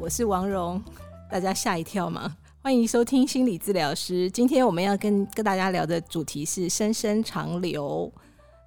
我是王蓉，大家吓一跳吗？欢迎收听心理治疗师。今天我们要跟跟大家聊的主题是“深深长流”，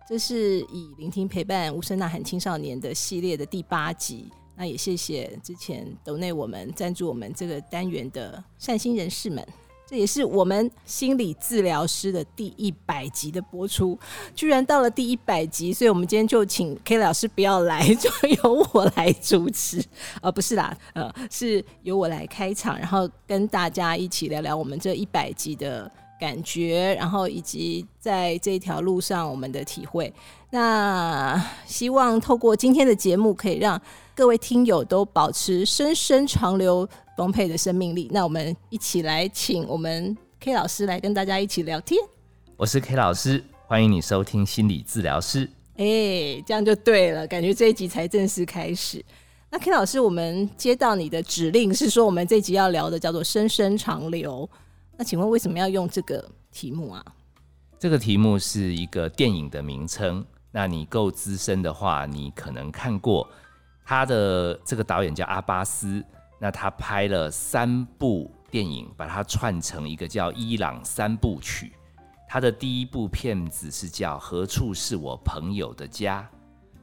这是以聆听陪伴无声呐喊青少年的系列的第八集。那也谢谢之前斗内我们赞助我们这个单元的善心人士们。这也是我们心理治疗师的第一百集的播出，居然到了第一百集，所以我们今天就请 K 老师不要来，就由我来主持。呃，不是啦，呃，是由我来开场，然后跟大家一起聊聊我们这一百集的感觉，然后以及在这条路上我们的体会。那希望透过今天的节目，可以让各位听友都保持深深长流。丰沛的生命力，那我们一起来请我们 K 老师来跟大家一起聊天。我是 K 老师，欢迎你收听心理治疗师。哎，这样就对了，感觉这一集才正式开始。那 K 老师，我们接到你的指令是说，我们这集要聊的叫做“深深长流”。那请问为什么要用这个题目啊？这个题目是一个电影的名称。那你够资深的话，你可能看过他的这个导演叫阿巴斯。那他拍了三部电影，把它串成一个叫《伊朗三部曲》。他的第一部片子是叫《何处是我朋友的家》。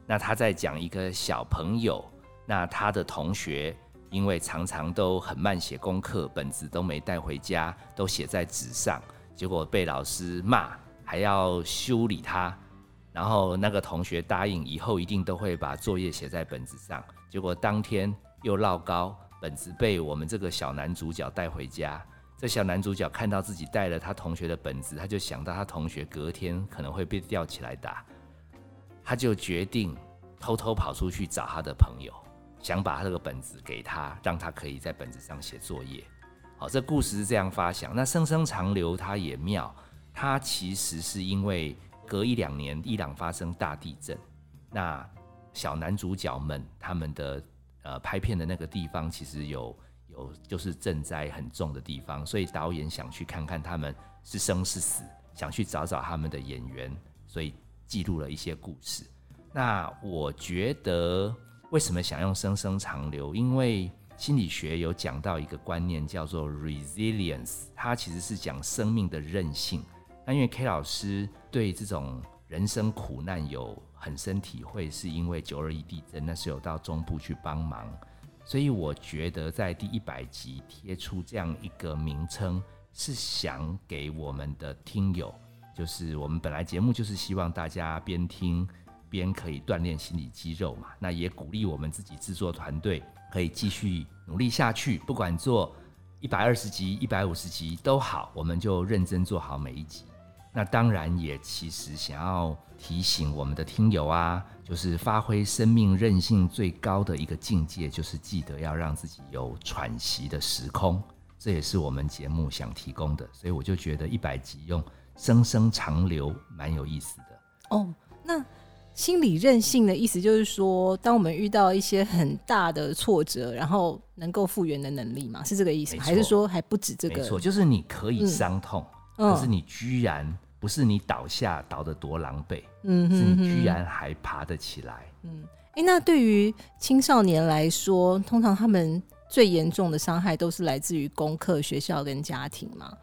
那他在讲一个小朋友，那他的同学因为常常都很慢写功课，本子都没带回家，都写在纸上，结果被老师骂，还要修理他。然后那个同学答应以后一定都会把作业写在本子上，结果当天又落高。本子被我们这个小男主角带回家，这小男主角看到自己带了他同学的本子，他就想到他同学隔天可能会被吊起来打，他就决定偷偷跑出去找他的朋友，想把他这个本子给他，让他可以在本子上写作业。好，这故事是这样发想。那声声长流，它也妙，它其实是因为隔一两年伊朗发生大地震，那小男主角们他们的。呃，拍片的那个地方其实有有就是赈灾很重的地方，所以导演想去看看他们是生是死，想去找找他们的演员，所以记录了一些故事。那我觉得为什么想用“声声长流”？因为心理学有讲到一个观念叫做 resilience，它其实是讲生命的韧性。那因为 K 老师对这种人生苦难有。很深体会，是因为九二一地震，那是有到中部去帮忙，所以我觉得在第一百集贴出这样一个名称，是想给我们的听友，就是我们本来节目就是希望大家边听边可以锻炼心理肌肉嘛，那也鼓励我们自己制作团队可以继续努力下去，不管做一百二十集、一百五十集都好，我们就认真做好每一集。那当然也其实想要提醒我们的听友啊，就是发挥生命韧性最高的一个境界，就是记得要让自己有喘息的时空，这也是我们节目想提供的。所以我就觉得一百集用生生长流蛮有意思的。哦，那心理韧性的意思就是说，当我们遇到一些很大的挫折，然后能够复原的能力嘛，是这个意思？还是说还不止这个？没错，就是你可以伤痛，可是你居然。不是你倒下倒得多狼狈，嗯，是你居然还爬得起来。嗯，哎，那对于青少年来说，通常他们最严重的伤害都是来自于功课、学校跟家庭吗？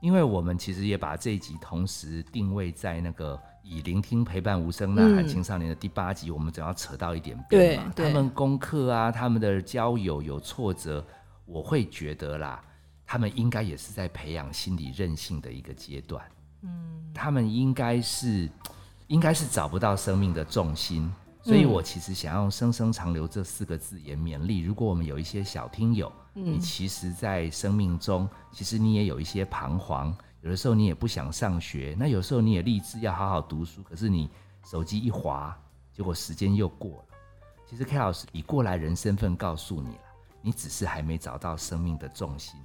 因为我们其实也把这一集同时定位在那个以聆听陪伴无声呐喊青少年的第八集，我们总要扯到一点边嘛。他们功课啊，他们的交友有挫折，我会觉得啦，他们应该也是在培养心理韧性的一个阶段。嗯，他们应该是，应该是找不到生命的重心，所以我其实想用“生生长留”这四个字也勉励。如果我们有一些小听友，你其实，在生命中，其实你也有一些彷徨，有的时候你也不想上学，那有时候你也立志要好好读书，可是你手机一滑，结果时间又过了。其实 K 老师以过来人身份告诉你了，你只是还没找到生命的重心，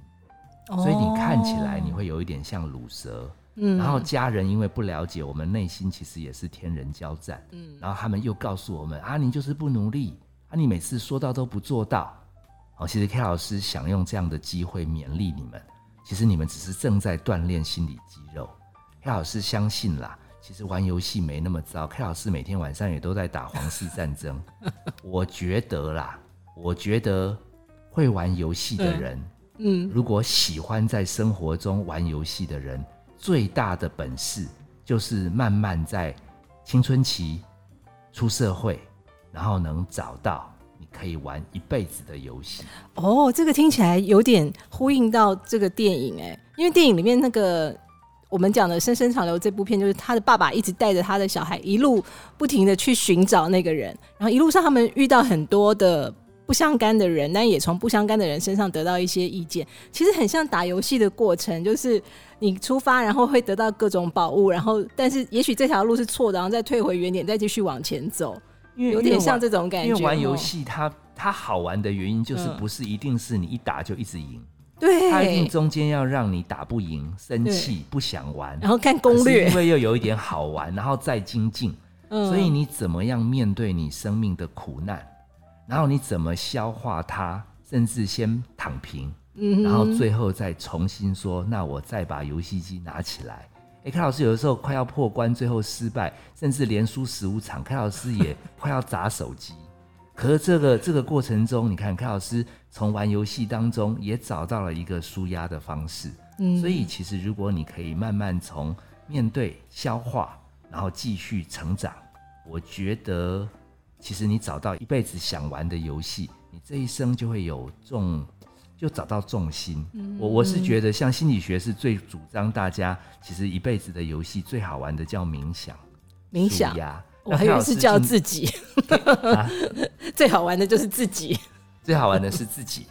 所以你看起来你会有一点像乳蛇。嗯，然后家人因为不了解我们内心，其实也是天人交战。嗯，然后他们又告诉我们：啊，你就是不努力，啊，你每次说到都不做到。哦，其实 K 老师想用这样的机会勉励你们，其实你们只是正在锻炼心理肌肉。K 老师相信啦，其实玩游戏没那么糟。K 老师每天晚上也都在打皇室战争。我觉得啦，我觉得会玩游戏的人，嗯，如果喜欢在生活中玩游戏的人，最大的本事就是慢慢在青春期出社会，然后能找到你可以玩一辈子的游戏。哦，这个听起来有点呼应到这个电影哎，因为电影里面那个我们讲的《深深长流》这部片，就是他的爸爸一直带着他的小孩一路不停的去寻找那个人，然后一路上他们遇到很多的不相干的人，但也从不相干的人身上得到一些意见。其实很像打游戏的过程，就是你出发，然后会得到各种宝物，然后但是也许这条路是错的，然后再退回原点，再继续往前走，有点像这种感觉。玩因为玩游哦，戏它它好玩的原因就是嗯不是一定是你一打就一直赢，对，它一定中间要让你打不赢、生气、不想玩。然后看攻略因，为又有一点好玩，然后再精进，嗯所以你怎么样面对你生命的苦难，然后你怎么消化它，甚至先躺平，嗯然后最后再重新说，那我再把游戏机拿起来。哎，开老师有的时候快要破关，最后失败，甚至连输十五场，开老师也 快要砸手机。可是这个这个过程中，你看开老师从玩游戏当中也找到了一个舒压的方式。嗯所以其实如果你可以慢慢从面对、消化，然后继续成长，我觉得其实你找到一辈子想玩的游戏，你这一生就会有重，就找到重心。我我是觉得像心理学是最主张大家其实一辈子的游戏最好玩的叫冥想，冥想？舒，压。我还以为是叫自自己，啊。最好玩的就是自己，最好玩的是自己，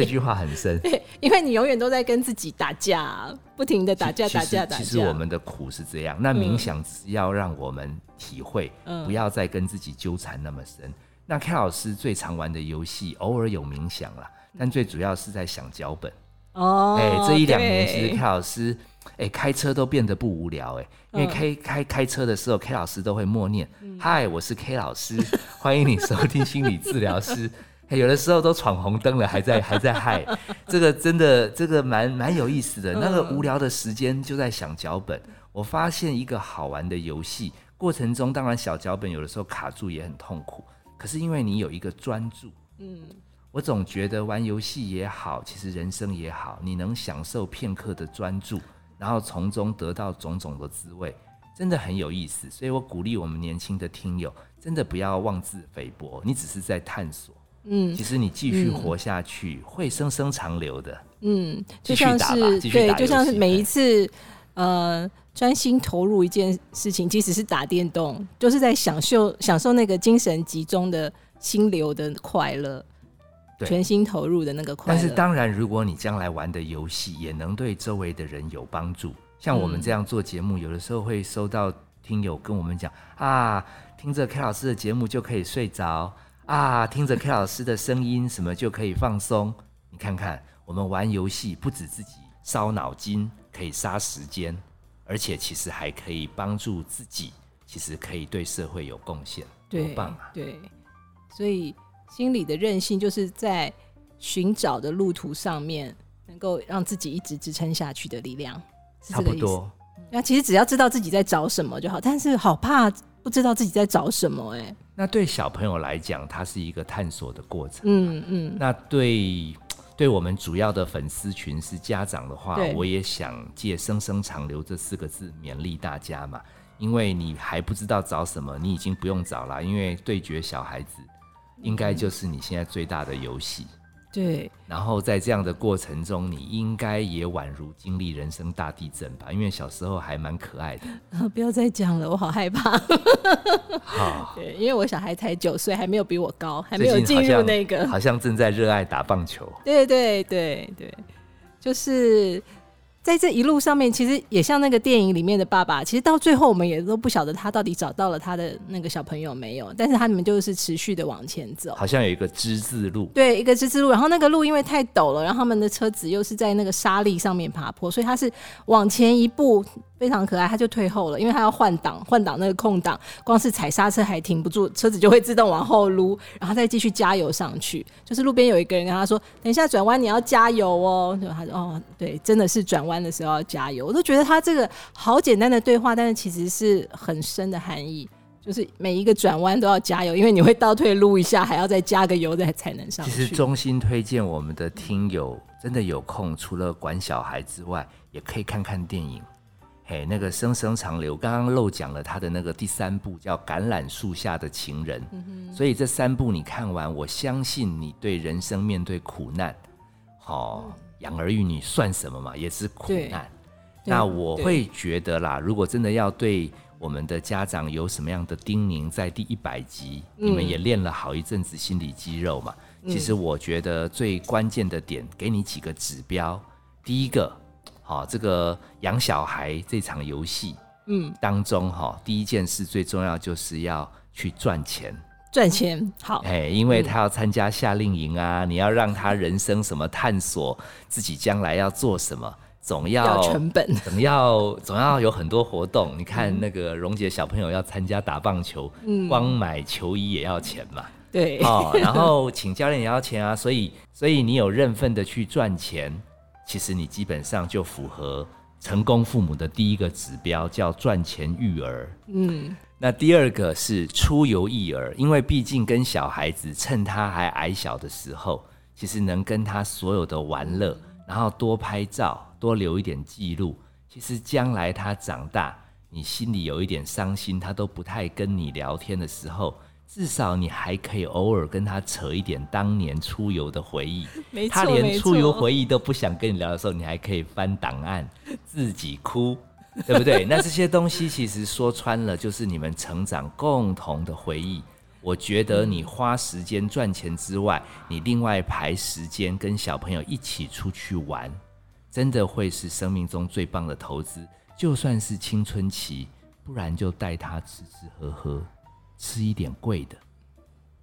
这句话很深。对，因为你永远都在跟自己打架，不停的打架打架打架。其实我们的苦是这样，那冥想只是要让我们体会，嗯不要再跟自己纠缠那么深。那 K 老师最常玩的游戏，偶尔有冥想啦，但最主要是在想脚本。哦，哎、这一两年其实 K 老师，哎、开车都变得不无聊哎、因为 K 开开开车的时候，K 老师都会默念：“嗨、我是 K 老师，欢迎你收听心理治疗师。哎有的时候都闯红灯了，还在还在嗨，这个真的这个蛮蛮有意思的。那个无聊的时间就在想脚本。我发现一个好玩的游戏过程中，当然小脚本有的时候卡住也很痛苦，可是因为你有一个专注，嗯，我总觉得玩游戏也好，其实人生也好，你能享受片刻的专注，然后从中得到种种的滋味，真的很有意思。所以我鼓励我们年轻的听友，真的不要妄自菲薄，你只是在探索。嗯。其实你继续活下去，会生生长流的。嗯，继就像是对，就像是每一次呃专心投入一件事情，即使是打电动，就是在享受享受那个精神集中的心流的快乐，全心投入的那个快乐。但。是当然，如果你将来玩的游戏也能对周围的人有帮助，像我们这样做节目，有的时候会收到听友跟我们讲啊，听着 K 老师的节目就可以睡着啊，听着 K 老师的声音什么就可以放松。你看看，我们玩游戏不止自己烧脑筋，可以杀时间，而且其实还可以帮助自己，其实可以对社会有贡献，多对棒啊！对，所以心理的韧性就是在寻找的路途上面，能够让自己一直支撑下去的力量，是差这个意思。不多。那其实只要知道自己在找什么就好，但是好怕不知道自己在找什么、哎，那对小朋友来讲，它是一个探索的过程。嗯嗯，那对对我们主要的粉丝群是家长的话，我也想借“生生长留”这四个字勉励大家嘛，因为你还不知道找什么，你已经不用找了，因为对决小孩子应该就是你现在最大的游戏。对，然后在这样的过程中，你应该也宛如经历人生大地震吧？因为小时候还蛮可爱的。不要再讲了，我好害怕。好，对，因为我小孩才九岁，还没有比我高，还没有进入那个。好像正在热爱打棒球。对对对对，就是在这一路上面，其实也像那个电影里面的爸爸，其实到最后我们也都不晓得他到底找到了他的那个小朋友没有，但是他们就是持续的往前走。好像有一个之字路，对，一个之字路，然后那个路因为太陡了，然后他们的车子又是在那个沙砾上面爬坡，所以他是往前一步非常可爱，他就退后了，因为他要换挡，换挡那个空档，光是踩刹车还停不住，车子就会自动往后撸，然后再继续加油上去。就是路边有一个人跟他说：“等一下转弯你要加油哦。”就他说：“哦，对，真的是转弯的时候要加油。”我都觉得他这个好简单的对话，但是其实是很深的含义。就是每一个转弯都要加油，因为你会倒退撸一下，还要再加个油再才能上去其。实衷心推荐我们的听友，真的有空，除了管小孩之外，也可以看看电影。嘿，那个生生长流，刚刚漏讲了他的那个第三部叫《橄榄树下的情人》，所以这三部你看完，我相信你对人生面对苦难，好、养儿育女算什么嘛，也是苦难。那我会觉得啦，如果真的要对我们的家长有什么样的叮咛，在第一百集，你们也练了好一阵子心理肌肉嘛。其实我觉得最关键的点，给你几个指标。第一个，好、这个养小孩这场游戏，嗯，当中哈、第一件事最重要就是要去赚钱。赚钱好，哎，因为他要参加夏令营啊，你要让他人生什么探索，自己将来要做什么，总要要成本，总要总要有很多活动。你看那个蓉姐小朋友要参加打棒球，光买球衣也要钱嘛。对，哦，然后请教练也要钱啊，所以所以你有认份的去赚钱，其实你基本上就符合成功父母的第一个指标，叫赚钱育儿。嗯，那第二个是出游育儿，因为毕竟跟小孩子趁他还矮小的时候，其实能跟他所有的玩乐，然后多拍照，多留一点记录。其实将来他长大，你心里有一点伤心，他都不太跟你聊天的时候，至少你还可以偶尔跟他扯一点当年出游的回忆。他连出游回忆都不想跟你聊的时候，你还可以翻档案 自己哭，对不对？那这些东西其实说穿了，就是你们成长共同的回忆。我觉得你花时间赚钱之外，你另外排时间跟小朋友一起出去玩，真的会是生命中最棒的投资。就算是青春期，不然就带他吃吃喝喝，吃一点贵的。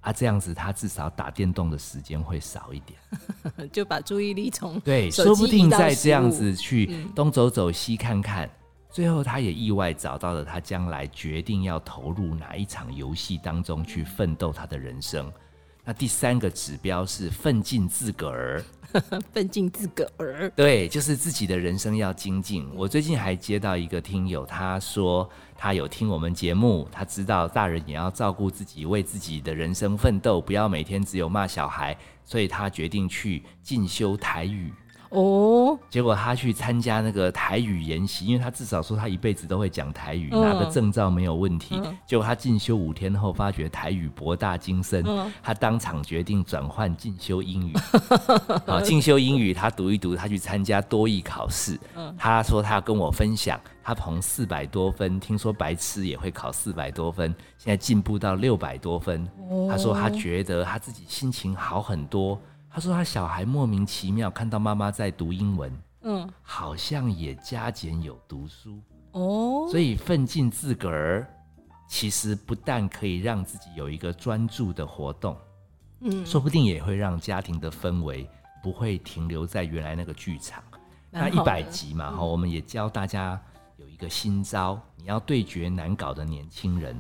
啊，这样子他至少打电动的时间会少一点。就把注意力从对，说不定再这样子去东走走西看看，最后他也意外找到了他将来决定要投入哪一场游戏当中去奋斗他的人生。那第三个指标是奋进自个儿，奋进自个儿，对，就是自己的人生要精进。我最近还接到一个听友，他说他有听我们节目，他知道大人也要照顾自己，为自己的人生奋斗，不要每天只有骂小孩，所以他决定去进修台语。哦，结果他去参加那个台语研习，因为他至少说他一辈子都会讲台语，嗯拿个证照没有问题。嗯结果他进修五天后，发觉台语博大精深，嗯他当场决定转换进修英语。好，进修英语，他读一读，他去参加多益考试。嗯他说他要跟我分享，他从四百多分，听说白痴也会考四百多分，现在进步到六百多分。他说他觉得他自己心情好很多。他说他小孩莫名其妙看到妈妈在读英文，嗯，好像也加减有读书，哦，所以奋进自个儿，其实不但可以让自己有一个专注的活动，嗯，说不定也会让家庭的氛围不会停留在原来那个剧场。那一百集嘛，哈、我们也教大家有一个新招，你要对决难搞的年轻人。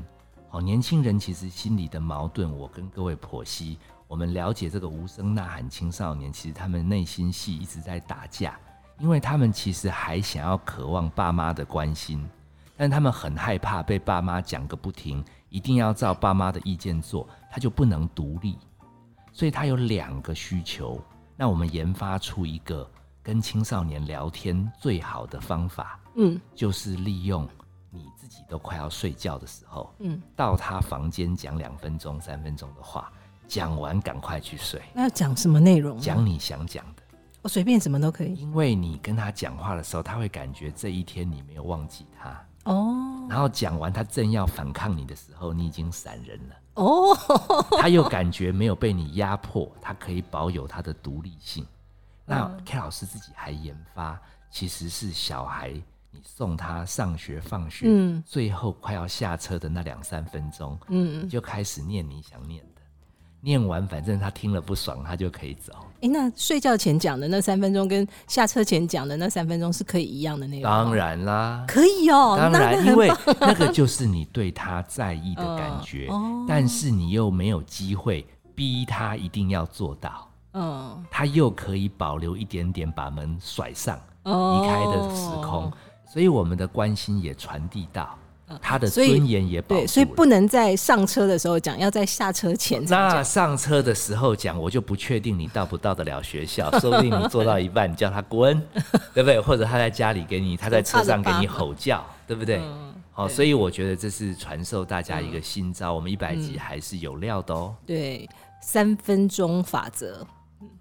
好，年轻人其实心里的矛盾，我跟各位剖析。我们了解这个无声呐喊青少年，其实他们内心戏一直在打架，因为他们其实还想要渴望爸妈的关心，但他们很害怕被爸妈讲个不停，一定要照爸妈的意见做，他就不能独立。所以他有两个需求。那我们研发出一个跟青少年聊天最好的方法，嗯就是利用你自己都快要睡觉的时候，嗯，到他房间讲两分钟、三分钟的话，讲完赶快去睡，那要讲什么内容呢？讲你想讲的。我随便什么都可以。因为你跟他讲话的时候，他会感觉这一天你没有忘记他，哦然后讲完他正要反抗你的时候，你已经闪人了。哦，他又感觉没有被你压迫，他可以保有他的独立性。那嗯 K 老师自己还研发，其实是小孩你送他上学放学，嗯最后快要下车的那两三分钟，你嗯，就开始念你想念的，念完反正他听了不爽，他就可以走。哎，那睡觉前讲的那三分钟跟下车前讲的那三分钟是可以一样的内容？当然啦，可以哦，当然，因为那个就是你对他在意的 感觉，哦但是你又没有机会逼他一定要做到。嗯他又可以保留一点点把门甩上哦离开的时空，所以我们的关心也传递到。他的尊严也保住对，了。所以不能在上车的时候讲，要在下车前那。上车的时候讲，我就不确定你到不到得了学校，说不定你做到一半，你叫他滚，对不对？或者他在家里给你，他在车上给你吼叫，对不对？好、对所以我觉得这是传授大家一个新招，我们一百集还是有料的哦。对，三分钟法则。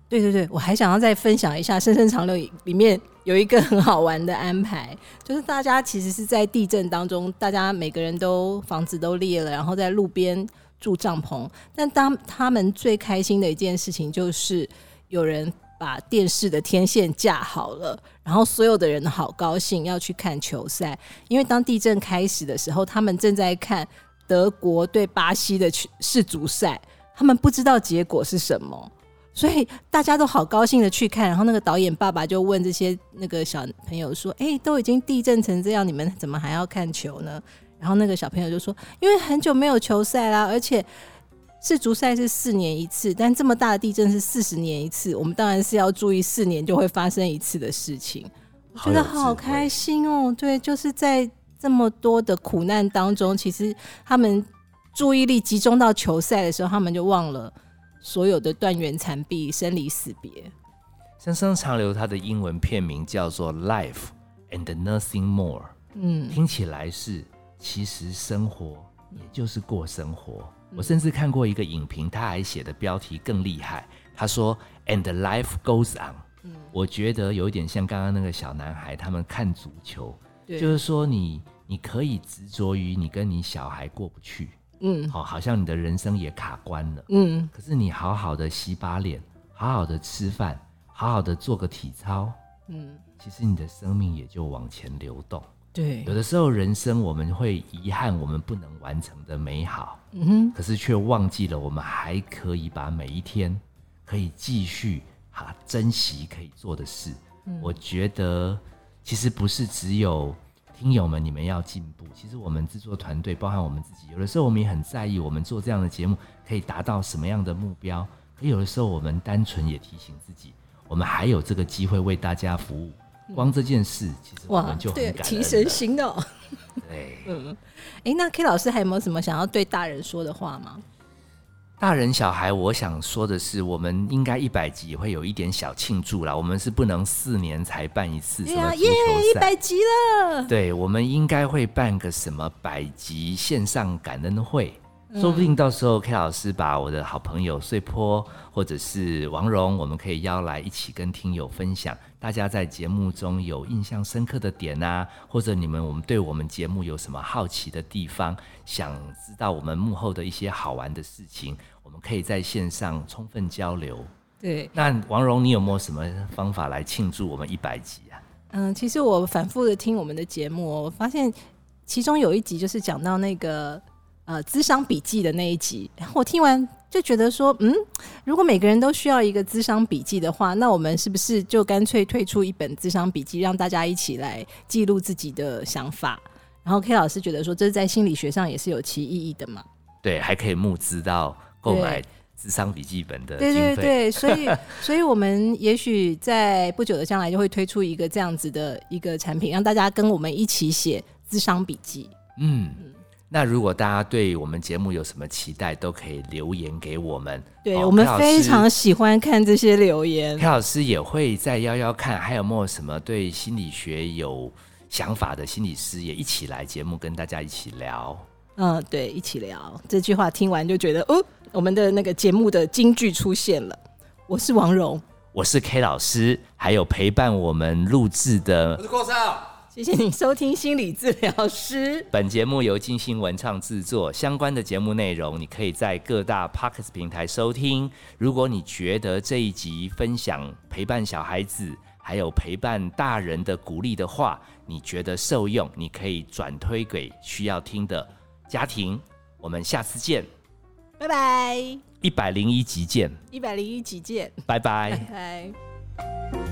对对对，我还想要再分享一下《深深长流》里面有一个很好玩的安排，就是大家其实是在地震当中，大家每个人都房子都裂了，然后在路边住帐篷。但当他们最开心的一件事情，就是有人把电视的天线架好了，然后所有的人好高兴要去看球赛，因为当地震开始的时候，他们正在看德国对巴西的世足赛，他们不知道结果是什么。所以大家都好高兴的去看，然后那个导演爸爸就问这些那个小朋友说：“哎、都已经地震成这样，你们怎么还要看球呢？”然后那个小朋友就说：“因为很久没有球赛啦，而且世足赛是四年一次，但这么大的地震是四十年一次，我们当然是要注意四年就会发生一次的事情。”我觉得好有智慧好开心哦！对，就是在这么多的苦难当中，其实他们注意力集中到球赛的时候，他们就忘了。所有的断垣残壁、生离死别，《生生长流》它的英文片名叫做《Life and Nothing More》，嗯，听起来是其实生活也就是过生活。我甚至看过一个影评，他还写的标题更厉害，他说 “And life goes on”。嗯。我觉得有一点像刚刚那个小男孩他们看足球，就是说你你可以执着于你跟你小孩过不去，嗯好、好像你的人生也卡关了。嗯，可是你好好的洗把脸，好好的吃饭，好好的做个体操，嗯，其实你的生命也就往前流动。对有，的时候人生我们会遗憾我们不能完成的美好，嗯哼，可是却忘记了我们还可以把每一天可以继续哈珍惜可以做的事。我觉得其实不是只有听友们你们要进步，其实我们制作团队包含我们自己，有的时候我们也很在意我们做这样的节目可以达到什么样的目标。可有的时候我们单纯也提醒自己，我们还有这个机会为大家服务。光这件事，其实我哇们就，很对，感恩提神了醒脑。对，哎，那 K 老师还有没有什么想要对大人说的话吗？大人小孩，我想说的是，我们应该一百集也会有一点小庆祝啦。我们是不能四年才办一次什么足耶，一球赛，百集了。对，我们应该会办个什么百集线上感恩会。嗯说不定到时候 K 老师把我的好朋友碎坡或者是王蓉，我们可以邀来一起跟听友分享，大家在节目中有印象深刻的点啊，或者你们我们对我们节目有什么好奇的地方，想知道我们幕后的一些好玩的事情，我们可以在线上充分交流。对，那王蓉，你有没有什么方法来庆祝我们一百集啊？嗯，其实我反复的听我们的节目哦，我发现其中有一集就是讲到那个呃资商笔记的那一集，然后我听完就觉得说，嗯，如果每个人都需要一个资商笔记的话，那我们是不是就干脆推出一本资商笔记，让大家一起来记录自己的想法？然后 K 老师觉得说，这在心理学上也是有其意义的嘛。对，还可以募资到购买对智商笔记本的对。对对，所以所以我们也许在不久的将来就会推出一个这样子的一个产品，让大家跟我们一起写智商笔记。嗯，那如果大家对我们节目有什么期待，都可以留言给我们。对、哦我们非常喜欢看这些留言 K。老师也会在邀邀看，还有没有什么对心理学有想法的心理师，也一起来节目跟大家一起聊。嗯，对，一起聊这句话，听完就觉得哦，我们的那个节目的金句出现了。我是王蓉，我是 K 老师，还有陪伴我们录制的我是郭少。谢谢你收听心理治疗师。本节目由金星文创制作，相关的节目内容你可以在各大 p o c k e t 平台收听。如果你觉得这一集分享陪伴小孩子，还有陪伴大人的鼓励的话，你觉得受用，你可以转推给需要听的家庭。我们下次见，拜拜，一百零一集见，一百零一集见，拜拜拜。拜。